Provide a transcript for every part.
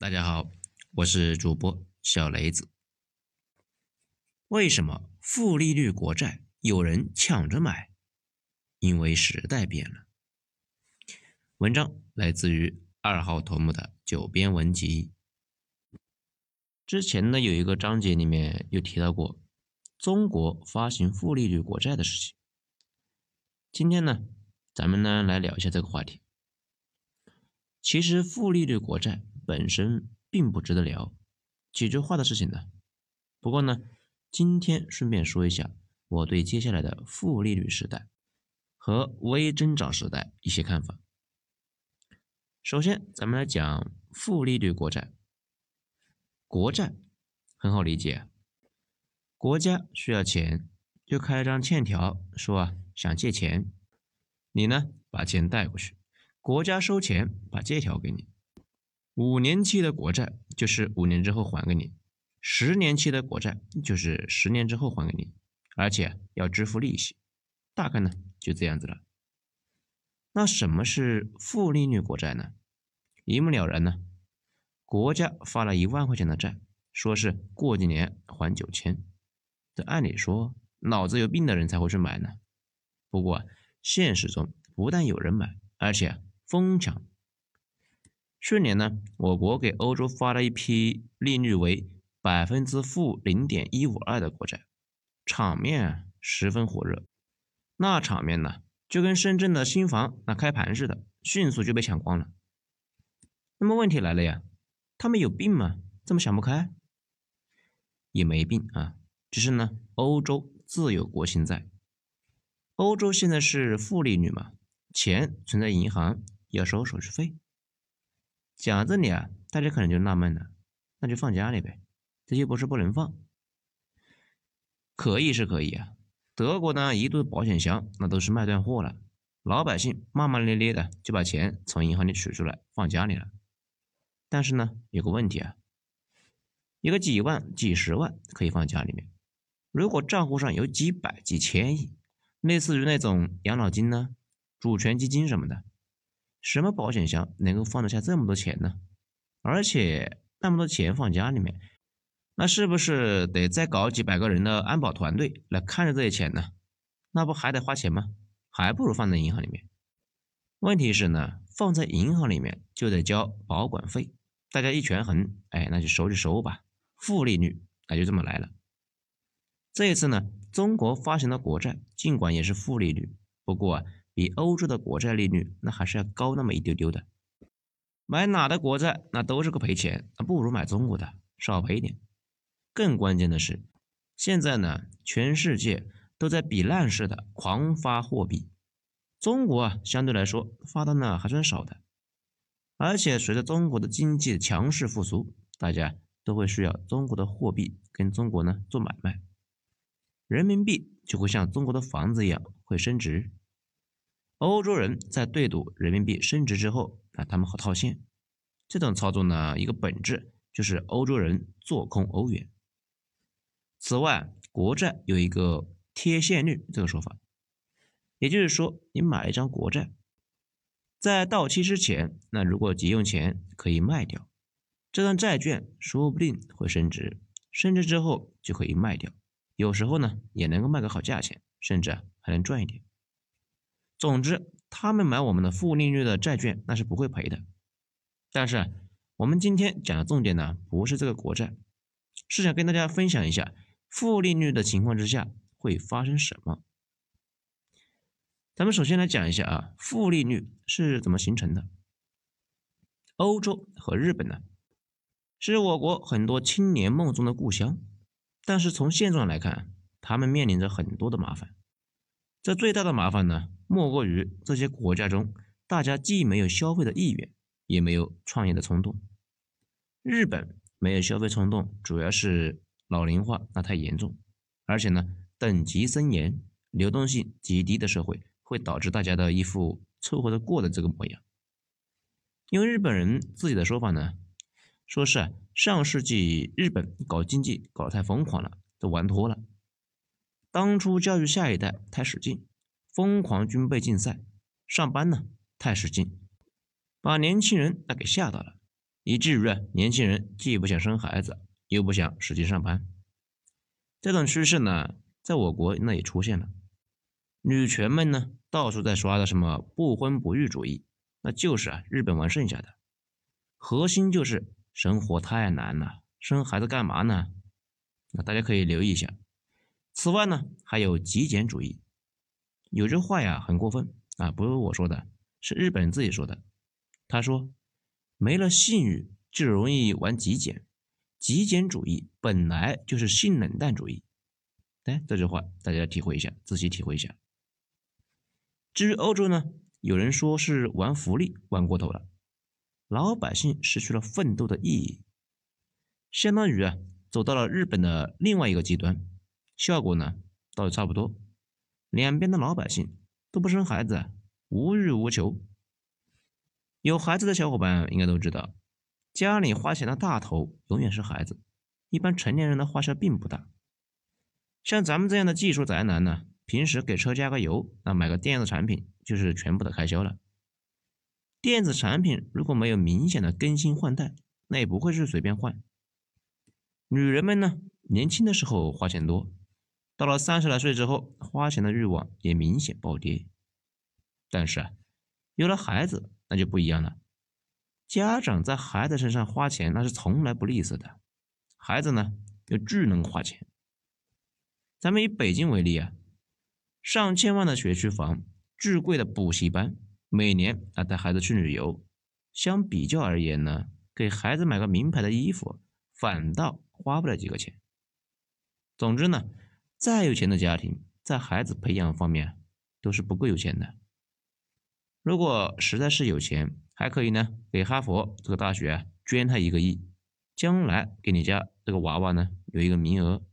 大家好，我是主播小雷子。为什么负利率国债有人抢着买？因为时代变了。文章来自于二号头目的九编文集。之前呢，有一个章节里面有提到过中国发行负利率国债的事情。今天呢，咱们呢来聊一下这个话题。其实负利率国债。本身并不值得聊，几句话的事情呢。不过呢，今天顺便说一下我对接下来的负利率时代和微增长时代一些看法。首先，咱们来讲负利率国债。国债很好理解，国家需要钱，就开张欠条，说啊想借钱，你呢把钱贷过去，国家收钱把借条给你。五年期的国债就是五年之后还给你，十年期的国债就是十年之后还给你，而且要支付利息，大概呢就这样子了。那什么是负利率国债呢？一目了然呢，国家发了一万块钱的债，说是过几年还九千，这按理说脑子有病的人才会去买呢。不过现实中不但有人买，而且疯抢。去年呢，我国给欧洲发了一批利率为百分之负零点一五二的国债，场面十分火热。那场面呢，就跟深圳的新房那开盘似的，迅速就被抢光了。那么问题来了呀，他们有病吗？这么想不开？也没病啊，只是呢，欧洲自有国情在。欧洲现在是负利率嘛，钱存在银行要收手续费。讲到这里啊，大家可能就纳闷了，那就放家里呗，这又不是不能放，可以是可以啊。德国呢，一度保险箱那都是卖断货了，老百姓骂骂咧咧的就把钱从银行里取出来放家里了。但是呢，有个问题啊，一个几万、几十万可以放家里面，如果账户上有几百、几千亿，类似于那种养老金呢、主权基金什么的。什么保险箱能够放得下这么多钱呢？而且那么多钱放家里面，那是不是得再搞几百个人的安保团队来看着这些钱呢？那不还得花钱吗？还不如放在银行里面。问题是呢，放在银行里面就得交保管费，大家一权衡，哎，那就收就收吧，负利率那就这么来了。这一次呢，中国发行的国债尽管也是负利率，不过啊。比欧洲的国债利率那还是要高那么一丢丢的，买哪的国债那都是个赔钱，那不如买中国的少赔点。更关键的是，现在呢，全世界都在比烂似的狂发货币，中国啊相对来说发的呢还算少的，而且随着中国的经济强势复苏，大家都会需要中国的货币跟中国呢做买卖，人民币就会像中国的房子一样会升值。欧洲人在对赌人民币升值之后啊，他们好套现。这种操作呢，一个本质就是欧洲人做空欧元。此外，国债有一个贴现率这个说法，也就是说，你买一张国债，在到期之前，那如果急用钱可以卖掉这张债券，说不定会升值，升值之后就可以卖掉，有时候呢也能够卖个好价钱，甚至还能赚一点。总之，他们买我们的负利率的债券，那是不会赔的。但是，我们今天讲的重点呢，不是这个国债，是想跟大家分享一下负利率的情况之下会发生什么。咱们首先来讲一下啊，负利率是怎么形成的。欧洲和日本呢，是我国很多青年梦中的故乡，但是从现状来看，他们面临着很多的麻烦。这最大的麻烦呢？莫过于这些国家中，大家既没有消费的意愿，也没有创业的冲动。日本没有消费冲动，主要是老龄化那太严重，而且呢，等级森严、流动性极低的社会，会导致大家的一副凑合着过的这个模样。用日本人自己的说法呢，说是啊，上世纪日本搞经济搞得太疯狂了，都玩脱了。当初教育下一代太使劲。疯狂军备竞赛，上班呢太使劲，把年轻人那给吓到了。以至于啊，年轻人既不想生孩子，又不想使劲上班。这种趋势呢，在我国那也出现了。女权们呢，到处在刷的什么不婚不育主义，那就是啊，日本玩剩下的。核心就是生活太难了，生孩子干嘛呢？那大家可以留意一下。此外呢，还有极简主义。有句话呀，很过分啊，不是我说的，是日本人自己说的。他说。没了信誉就容易玩极简，极简主义本来就是性冷淡主义。哎，这句话大家体会一下，仔细体会一下。至于欧洲呢，有人说是玩福利玩过头了，老百姓失去了奋斗的意义，相当于啊走到了日本的另外一个极端，效果呢倒是差不多，两边的老百姓都不生孩子，无欲无求。有孩子的小伙伴应该都知道，家里花钱的大头永远是孩子。一般成年人的花销并不大。像咱们这样的技术宅男呢，平时给车加个油，那买个电子产品就是全部的开销了。电子产品如果没有明显的更新换代，那也不会是随便换。女人们呢，年轻的时候花钱多，到了三十来岁之后，花钱的欲望也明显暴跌。但是啊，有了孩子。那就不一样了，家长在孩子身上花钱那是从来不吝啬的，孩子呢又巨能花钱。咱们以北京为例啊，上千万的学区房，巨贵的补习班，每年啊带孩子去旅游，相比较而言呢，给孩子买个名牌的衣服，反倒花不了几个钱。总之呢，再有钱的家庭，在孩子培养方面都是不够有钱的。如果实在是有钱，还可以呢，给哈佛这个大学捐他一个亿，将来给你家这个娃娃呢有一个名额，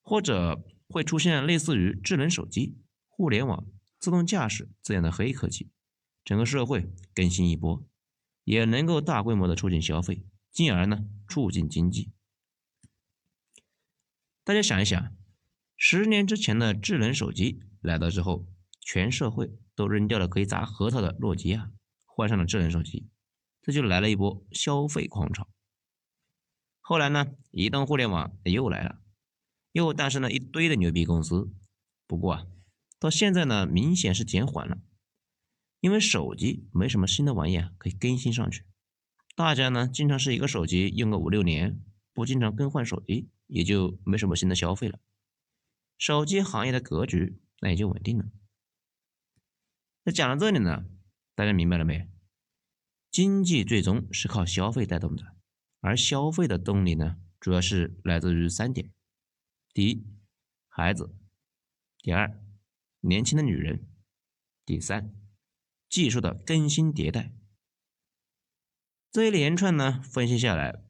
或者会出现类似于智能手机、互联网、自动驾驶这样的黑科技，整个社会更新一波，也能够大规模的促进消费，进而呢促进经济。大家想一想，十年之前的智能手机来到之后，全社会。都扔掉了可以砸核桃的诺基亚，换上了智能手机，这就来了一波消费狂潮。后来呢，移动互联网又来了，又诞生了一堆的牛逼公司。不过啊，到现在呢，明显是减缓了，因为手机没什么新的玩意可以更新上去，大家呢经常是一个手机用个五六年，不经常更换手机，也就没什么新的消费了，手机行业的格局那也就稳定了。那讲到这里呢，大家明白了没？经济最终是靠消费带动的，而消费的动力呢，主要是来自于三点：第一，孩子；第二，年轻的女人；第三，技术的更新迭代。这一连串呢，分析下来，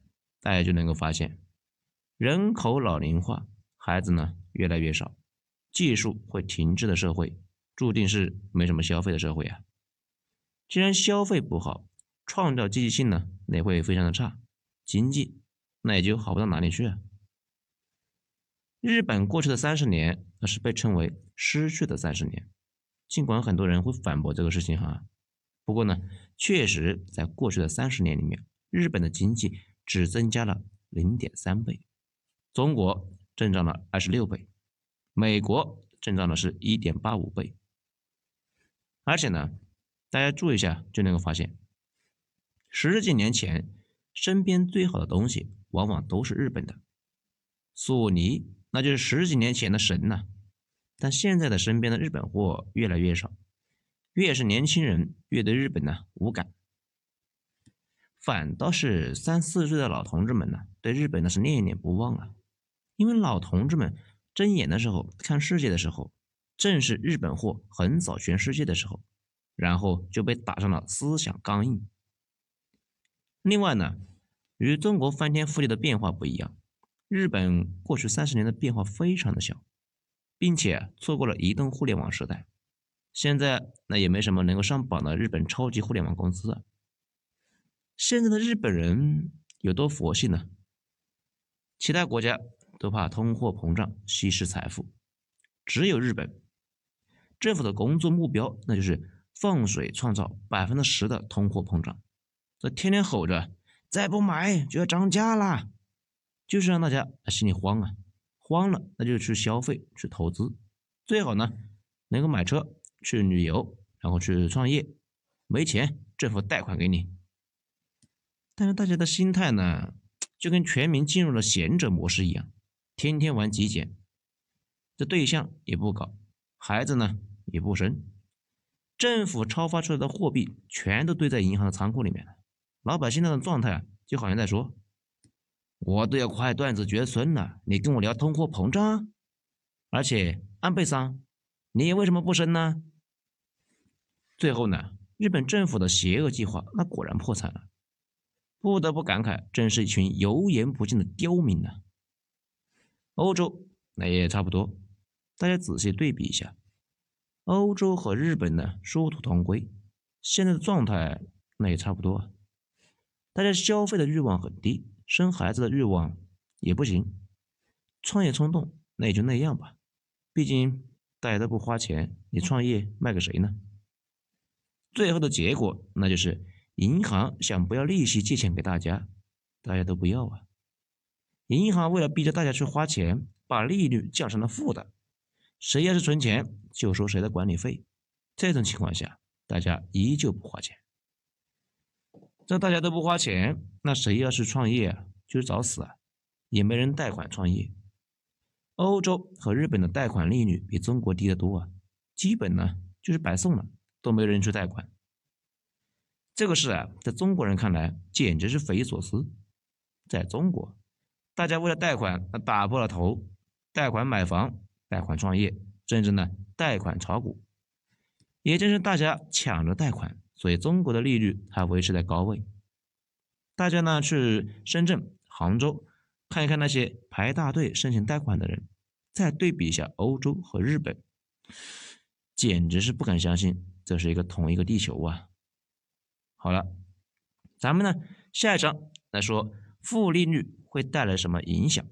大家就能够发现，人口老龄化，孩子呢越来越少，技术会停滞的社会。注定是没什么消费的社会啊！既然消费不好，创造积极性呢也会非常的差，经济那也就好不到哪里去啊。日本过去的三十年，那是被称为失去的三十年。尽管很多人会反驳这个事情哈，不过呢，确实在过去的三十年里面，日本的经济只增加了零点三倍，中国增长了二十六倍，美国增长的是一点八五倍。而且呢，大家注意一下就能够发现，十几年前身边最好的东西往往都是日本的，索尼那就是十几年前的神呐。但现在的身边的日本货越来越少，越是年轻人越对日本呢无感，反倒是三四岁的老同志们呢对日本呢是念念不忘啊，因为老同志们睁眼的时候看世界的时候。正是日本货横扫全世界的时候，然后就被打上了思想钢印。另外呢，与中国翻天覆地的变化不一样，日本过去三十年的变化非常的小，并且错过了移动互联网时代。现在那也没什么能够上榜的日本超级互联网公司啊。现在的日本人有多佛系呢？其他国家都怕通货膨胀稀释财富，只有日本。政府的工作目标，那就是放水创造百分之十的通货膨胀，这天天吼着再不买就要涨价啦，就是让大家心里慌啊，慌了那就去消费去投资，最好呢能够买车去旅游，然后去创业，没钱政府贷款给你。但是大家的心态呢，就跟全民进入了闲者模式一样，天天玩极简，这对象也不搞，孩子呢也不生。政府超发出来的货币全都堆在银行的仓库里面了，老百姓那种状态啊，就好像在说：“我都要快断子绝孙了，你跟我聊通货膨胀？而且安倍桑，你为什么不生呢？”最后呢，日本政府的邪恶计划那果然破产了，不得不感慨，真是一群油盐不进的刁民呐。欧洲那也差不多，大家仔细对比一下。欧洲和日本呢殊途同归，现在的状态那也差不多。大家消费的欲望很低，生孩子的欲望也不行，创业冲动那也就那样吧。毕竟大家都不花钱，你创业卖给谁呢？最后的结果那就是银行想不要利息借钱给大家，大家都不要啊。银行为了逼着大家去花钱，把利率降成了负的。谁要是存钱，就收谁的管理费。这种情况下，大家依旧不花钱。这大家都不花钱，那谁要是创业啊，就是找死啊！也没人贷款创业。欧洲和日本的贷款利率比中国低得多啊，基本呢就是白送了，都没人去贷款。这个事啊，在中国人看来简直是匪夷所思。在中国，大家为了贷款，打破了头，贷款买房。贷款创业，甚至呢贷款炒股，也正是大家抢着贷款，所以中国的利率还维持在高位。大家呢去深圳、杭州看一看那些排大队申请贷款的人，再对比一下欧洲和日本，简直是不敢相信这是一个同一个地球啊！好了，咱们呢下一章来说负利率会带来什么影响。